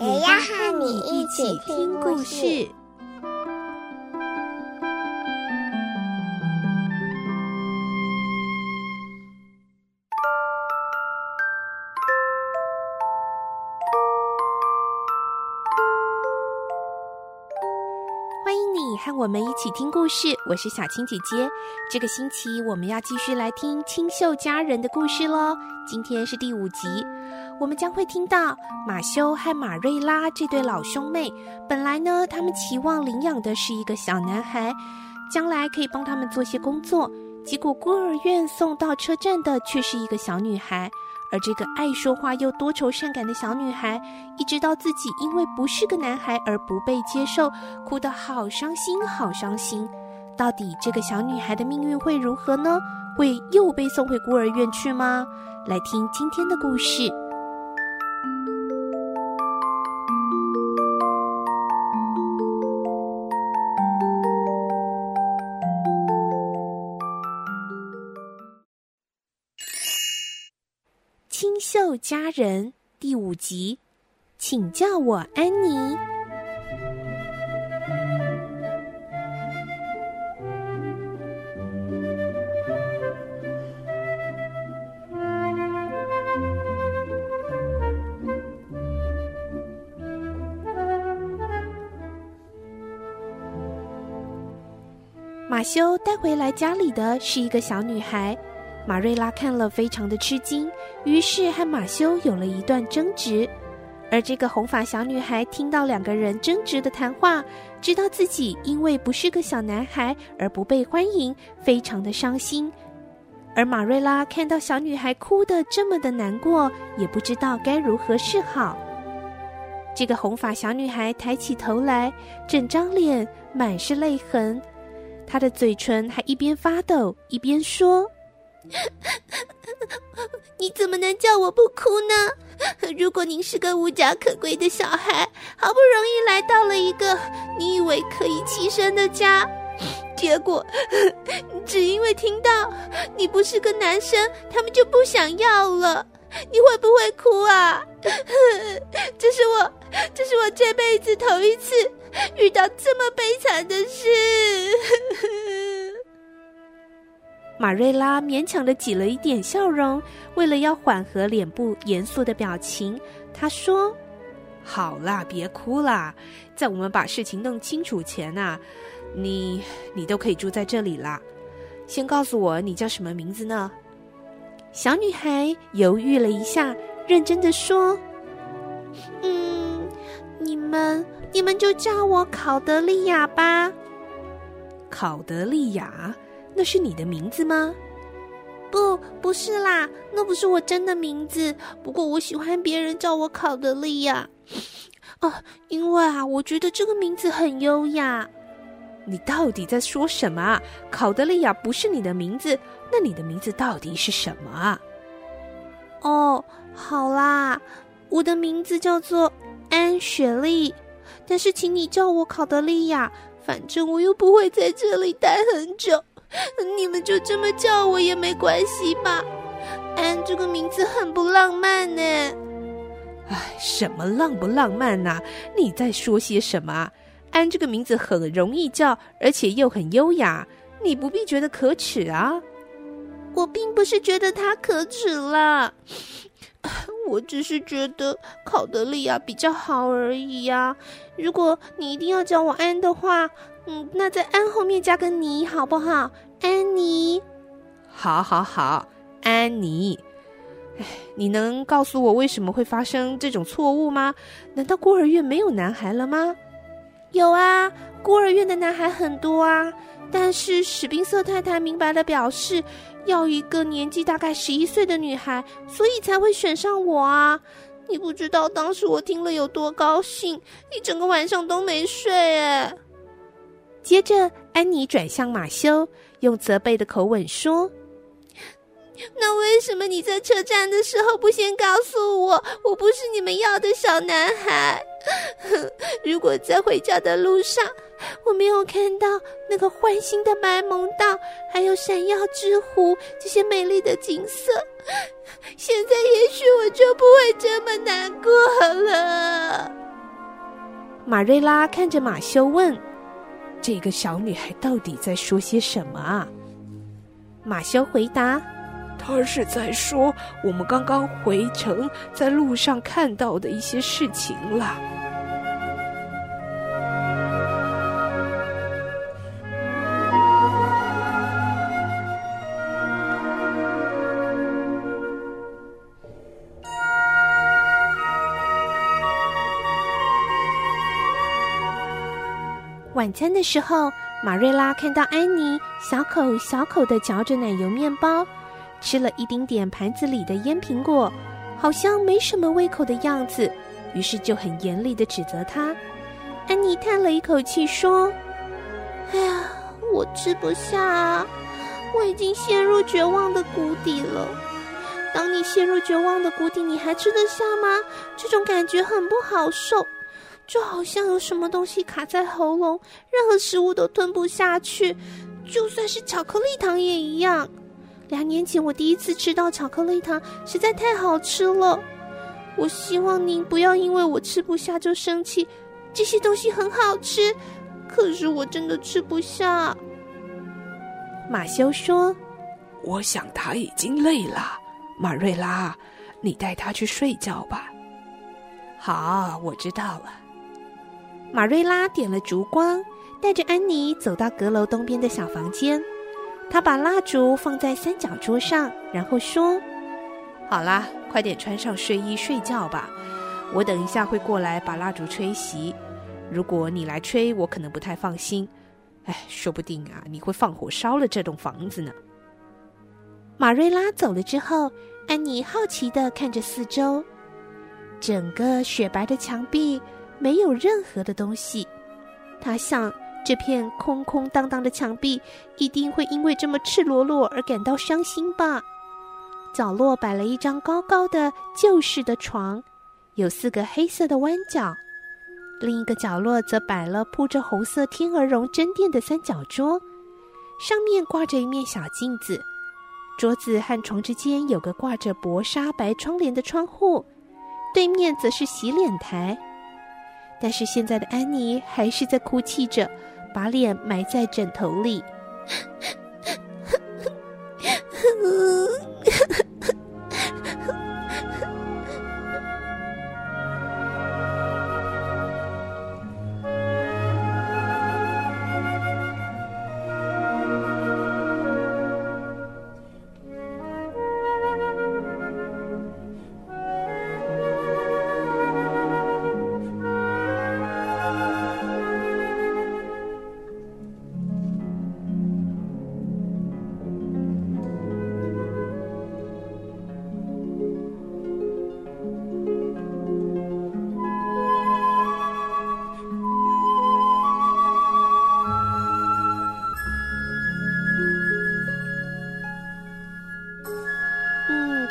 也要和你一起听故事。和我们一起听故事，我是小青姐姐。这个星期我们要继续来听清秀佳人的故事喽。今天是第五集，我们将会听到马修和马瑞拉这对老兄妹。本来呢，他们期望领养的是一个小男孩，将来可以帮他们做些工作。结果孤儿院送到车站的却是一个小女孩。而这个爱说话又多愁善感的小女孩，一直到自己因为不是个男孩而不被接受，哭得好伤心，好伤心。到底这个小女孩的命运会如何呢？会又被送回孤儿院去吗？来听今天的故事。家人第五集，请叫我安妮。马修带回来家里的是一个小女孩。马瑞拉看了，非常的吃惊，于是和马修有了一段争执。而这个红发小女孩听到两个人争执的谈话，知道自己因为不是个小男孩而不被欢迎，非常的伤心。而马瑞拉看到小女孩哭得这么的难过，也不知道该如何是好。这个红发小女孩抬起头来，整张脸满是泪痕，她的嘴唇还一边发抖一边说。你怎么能叫我不哭呢？如果您是个无家可归的小孩，好不容易来到了一个你以为可以栖身的家，结果 只因为听到你不是个男生，他们就不想要了，你会不会哭啊？这是我，这是我这辈子头一次遇到这么悲惨的事。马瑞拉勉强的挤了一点笑容，为了要缓和脸部严肃的表情，她说：“好啦，别哭啦，在我们把事情弄清楚前呐、啊，你你都可以住在这里啦。先告诉我你叫什么名字呢？”小女孩犹豫了一下，认真的说：“嗯，你们你们就叫我考德利亚吧。”考德利亚。那是你的名字吗？不，不是啦，那不是我真的名字。不过我喜欢别人叫我考德利亚，哦，因为啊，我觉得这个名字很优雅。你到底在说什么？考德利亚不是你的名字，那你的名字到底是什么啊？哦，好啦，我的名字叫做安雪莉，但是请你叫我考德利亚，反正我又不会在这里待很久。你们就这么叫我也没关系吧？安这个名字很不浪漫呢。哎，什么浪不浪漫呐？你在说些什么？安这个名字很容易叫，而且又很优雅，你不必觉得可耻啊。我并不是觉得它可耻啦，我只是觉得考德利亚比较好而已呀。如果你一定要叫我安的话。嗯，那在安后面加个你好不好？安妮，好，好，好，安妮。哎，你能告诉我为什么会发生这种错误吗？难道孤儿院没有男孩了吗？有啊，孤儿院的男孩很多啊。但是史宾瑟太太明白的表示，要一个年纪大概十一岁的女孩，所以才会选上我啊。你不知道当时我听了有多高兴，一整个晚上都没睡哎。接着，安妮转向马修，用责备的口吻说：“那为什么你在车站的时候不先告诉我，我不是你们要的小男孩？如果在回家的路上，我没有看到那个欢欣的白蒙道，还有闪耀之湖这些美丽的景色，现在也许我就不会这么难过了。”马瑞拉看着马修问。这个小女孩到底在说些什么啊？马修回答：“她是在说我们刚刚回城在路上看到的一些事情了。”晚餐的时候，马瑞拉看到安妮小口小口的嚼着奶油面包，吃了一丁点盘子里的腌苹果，好像没什么胃口的样子，于是就很严厉的指责她。安妮叹了一口气说：“哎呀，我吃不下啊，我已经陷入绝望的谷底了。当你陷入绝望的谷底，你还吃得下吗？这种感觉很不好受。”就好像有什么东西卡在喉咙，任何食物都吞不下去，就算是巧克力糖也一样。两年前我第一次吃到巧克力糖，实在太好吃了。我希望您不要因为我吃不下就生气，这些东西很好吃，可是我真的吃不下。马修说：“我想他已经累了，马瑞拉，你带他去睡觉吧。”好，我知道了。马瑞拉点了烛光，带着安妮走到阁楼东边的小房间。她把蜡烛放在三角桌上，然后说：“好啦，快点穿上睡衣睡觉吧。我等一下会过来把蜡烛吹熄。如果你来吹，我可能不太放心。哎，说不定啊，你会放火烧了这栋房子呢。”马瑞拉走了之后，安妮好奇地看着四周，整个雪白的墙壁。没有任何的东西，他想这片空空荡荡的墙壁一定会因为这么赤裸裸而感到伤心吧。角落摆了一张高高的旧式的床，有四个黑色的弯角；另一个角落则摆了铺着红色天鹅绒针垫的三角桌，上面挂着一面小镜子。桌子和床之间有个挂着薄纱白窗帘的窗户，对面则是洗脸台。但是现在的安妮还是在哭泣着，把脸埋在枕头里。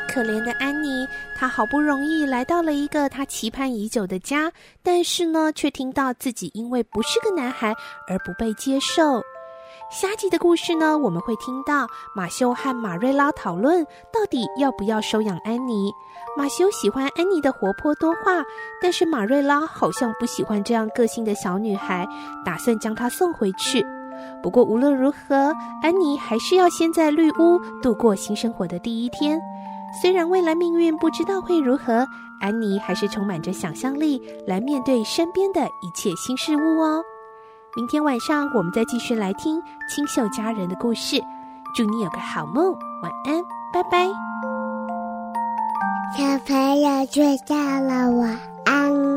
可怜的安妮，她好不容易来到了一个她期盼已久的家，但是呢，却听到自己因为不是个男孩而不被接受。下集的故事呢，我们会听到马修和马瑞拉讨论到底要不要收养安妮。马修喜欢安妮的活泼多话，但是马瑞拉好像不喜欢这样个性的小女孩，打算将她送回去。不过无论如何，安妮还是要先在绿屋度过新生活的第一天。虽然未来命运不知道会如何，安妮还是充满着想象力来面对身边的一切新事物哦。明天晚上我们再继续来听清秀佳人的故事。祝你有个好梦，晚安，拜拜。小朋友睡觉了，晚安。